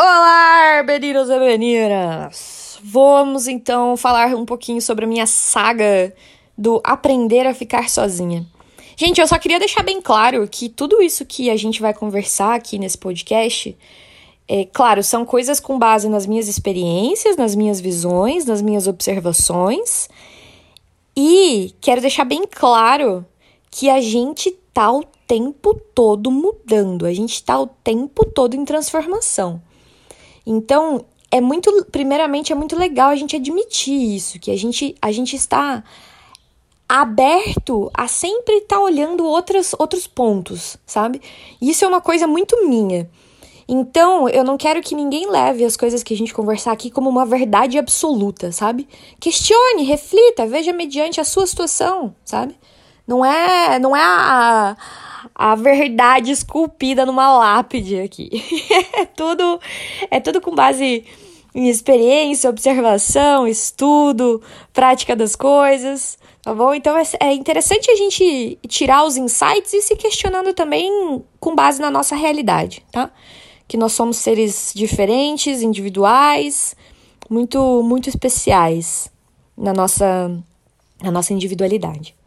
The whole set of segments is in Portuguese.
Olá, meninos e meninas! Vamos então falar um pouquinho sobre a minha saga do aprender a ficar sozinha. Gente, eu só queria deixar bem claro que tudo isso que a gente vai conversar aqui nesse podcast, é claro, são coisas com base nas minhas experiências, nas minhas visões, nas minhas observações. E quero deixar bem claro que a gente tá o tempo todo mudando, a gente tá o tempo todo em transformação. Então, é muito, primeiramente, é muito legal a gente admitir isso, que a gente, a gente está aberto a sempre estar tá olhando outros, outros pontos, sabe? Isso é uma coisa muito minha. Então, eu não quero que ninguém leve as coisas que a gente conversar aqui como uma verdade absoluta, sabe? Questione, reflita, veja mediante a sua situação, sabe? Não é, não é a, a verdade esculpida numa lápide aqui. é tudo é tudo com base em experiência, observação, estudo, prática das coisas, tá bom? Então é, é interessante a gente tirar os insights e se questionando também com base na nossa realidade, tá? Que nós somos seres diferentes, individuais, muito muito especiais na nossa na nossa individualidade?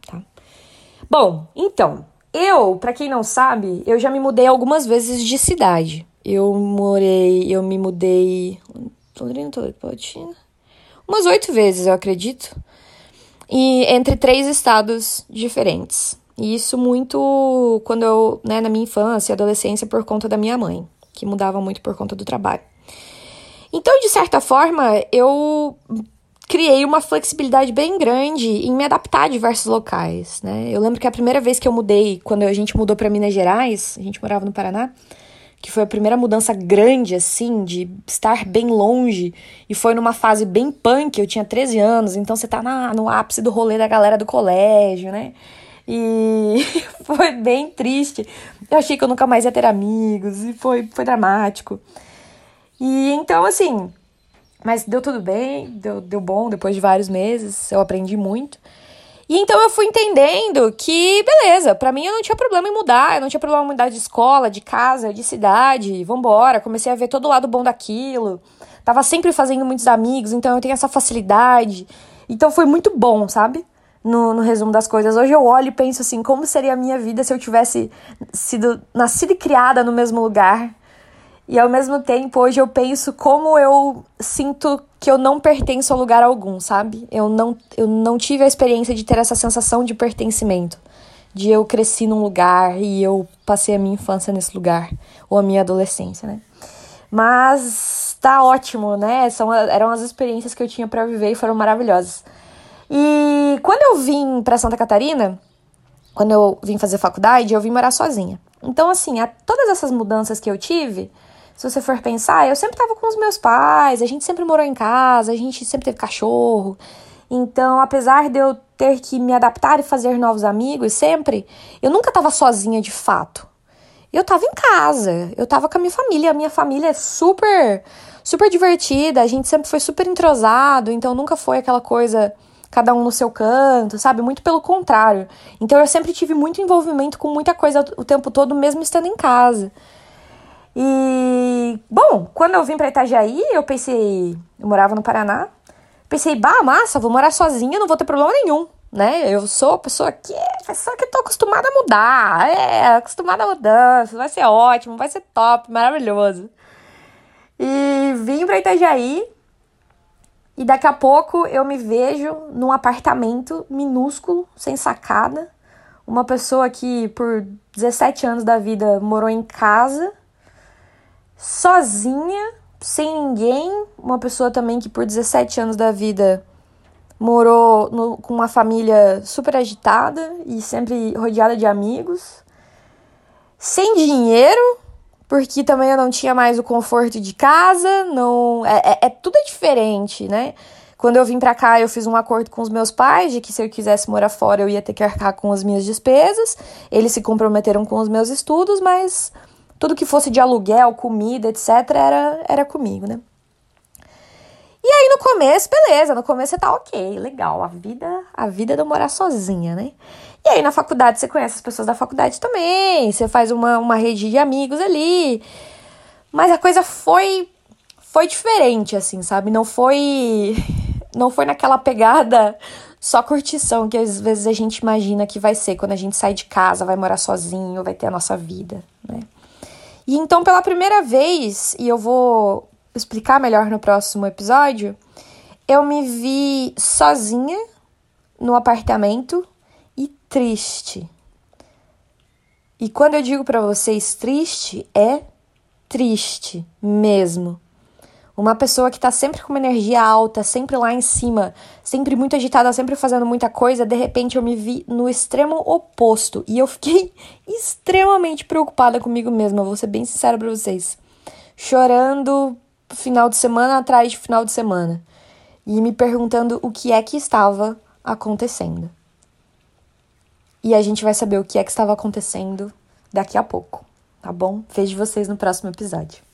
Bom, então, eu, para quem não sabe, eu já me mudei algumas vezes de cidade. Eu morei, eu me mudei. Umas oito vezes, eu acredito. E entre três estados diferentes. E isso muito quando eu, né, na minha infância e adolescência, por conta da minha mãe, que mudava muito por conta do trabalho. Então, de certa forma, eu criei uma flexibilidade bem grande em me adaptar a diversos locais, né? Eu lembro que a primeira vez que eu mudei, quando a gente mudou para Minas Gerais, a gente morava no Paraná, que foi a primeira mudança grande, assim, de estar bem longe, e foi numa fase bem punk, eu tinha 13 anos, então você tá na, no ápice do rolê da galera do colégio, né? E foi bem triste. Eu achei que eu nunca mais ia ter amigos, e foi, foi dramático. E então, assim, mas deu tudo bem, deu, deu bom depois de vários meses, eu aprendi muito. E então eu fui entendendo que, beleza, para mim eu não tinha problema em mudar, eu não tinha problema em mudar de escola, de casa, de cidade, vambora. Comecei a ver todo o lado bom daquilo. Tava sempre fazendo muitos amigos, então eu tenho essa facilidade. Então foi muito bom, sabe? No, no resumo das coisas. Hoje eu olho e penso assim, como seria a minha vida se eu tivesse sido nascida e criada no mesmo lugar e ao mesmo tempo, hoje eu penso como eu sinto que eu não pertenço a lugar algum, sabe? Eu não, eu não tive a experiência de ter essa sensação de pertencimento. De eu cresci num lugar e eu passei a minha infância nesse lugar, ou a minha adolescência, né? Mas tá ótimo, né? São, eram as experiências que eu tinha para viver e foram maravilhosas. E quando eu vim para Santa Catarina, quando eu vim fazer faculdade, eu vim morar sozinha. Então, assim, a, todas essas mudanças que eu tive, se você for pensar, eu sempre tava com os meus pais, a gente sempre morou em casa, a gente sempre teve cachorro. Então, apesar de eu ter que me adaptar e fazer novos amigos sempre, eu nunca tava sozinha de fato. Eu tava em casa, eu tava com a minha família, a minha família é super super divertida, a gente sempre foi super entrosado, então nunca foi aquela coisa cada um no seu canto, sabe? Muito pelo contrário. Então eu sempre tive muito envolvimento com muita coisa o tempo todo, mesmo estando em casa. E, bom, quando eu vim para Itajaí, eu pensei, eu morava no Paraná, pensei, bah, massa, vou morar sozinha, não vou ter problema nenhum, né? Eu sou a pessoa que, pessoa que tô acostumada a mudar, é, acostumada a mudança, vai ser ótimo, vai ser top, maravilhoso. E vim para Itajaí, e daqui a pouco eu me vejo num apartamento minúsculo, sem sacada, uma pessoa que por 17 anos da vida morou em casa, sozinha, sem ninguém, uma pessoa também que por 17 anos da vida morou no, com uma família super agitada e sempre rodeada de amigos, sem dinheiro, porque também eu não tinha mais o conforto de casa, não é, é, é tudo diferente, né? Quando eu vim para cá, eu fiz um acordo com os meus pais de que se eu quisesse morar fora, eu ia ter que arcar com as minhas despesas. Eles se comprometeram com os meus estudos, mas tudo que fosse de aluguel, comida, etc., era, era comigo, né? E aí no começo, beleza, no começo você tá ok, legal, a vida, a vida de morar sozinha, né? E aí na faculdade você conhece as pessoas da faculdade também, você faz uma, uma rede de amigos ali. Mas a coisa foi foi diferente, assim, sabe? Não foi. Não foi naquela pegada só curtição que às vezes a gente imagina que vai ser quando a gente sai de casa, vai morar sozinho, vai ter a nossa vida, né? E então, pela primeira vez, e eu vou explicar melhor no próximo episódio, eu me vi sozinha no apartamento e triste. E quando eu digo para vocês triste, é triste mesmo. Uma pessoa que tá sempre com uma energia alta, sempre lá em cima, sempre muito agitada, sempre fazendo muita coisa, de repente eu me vi no extremo oposto e eu fiquei extremamente preocupada comigo mesma, vou ser bem sincera para vocês. Chorando final de semana atrás de final de semana e me perguntando o que é que estava acontecendo. E a gente vai saber o que é que estava acontecendo daqui a pouco, tá bom? Vejo vocês no próximo episódio.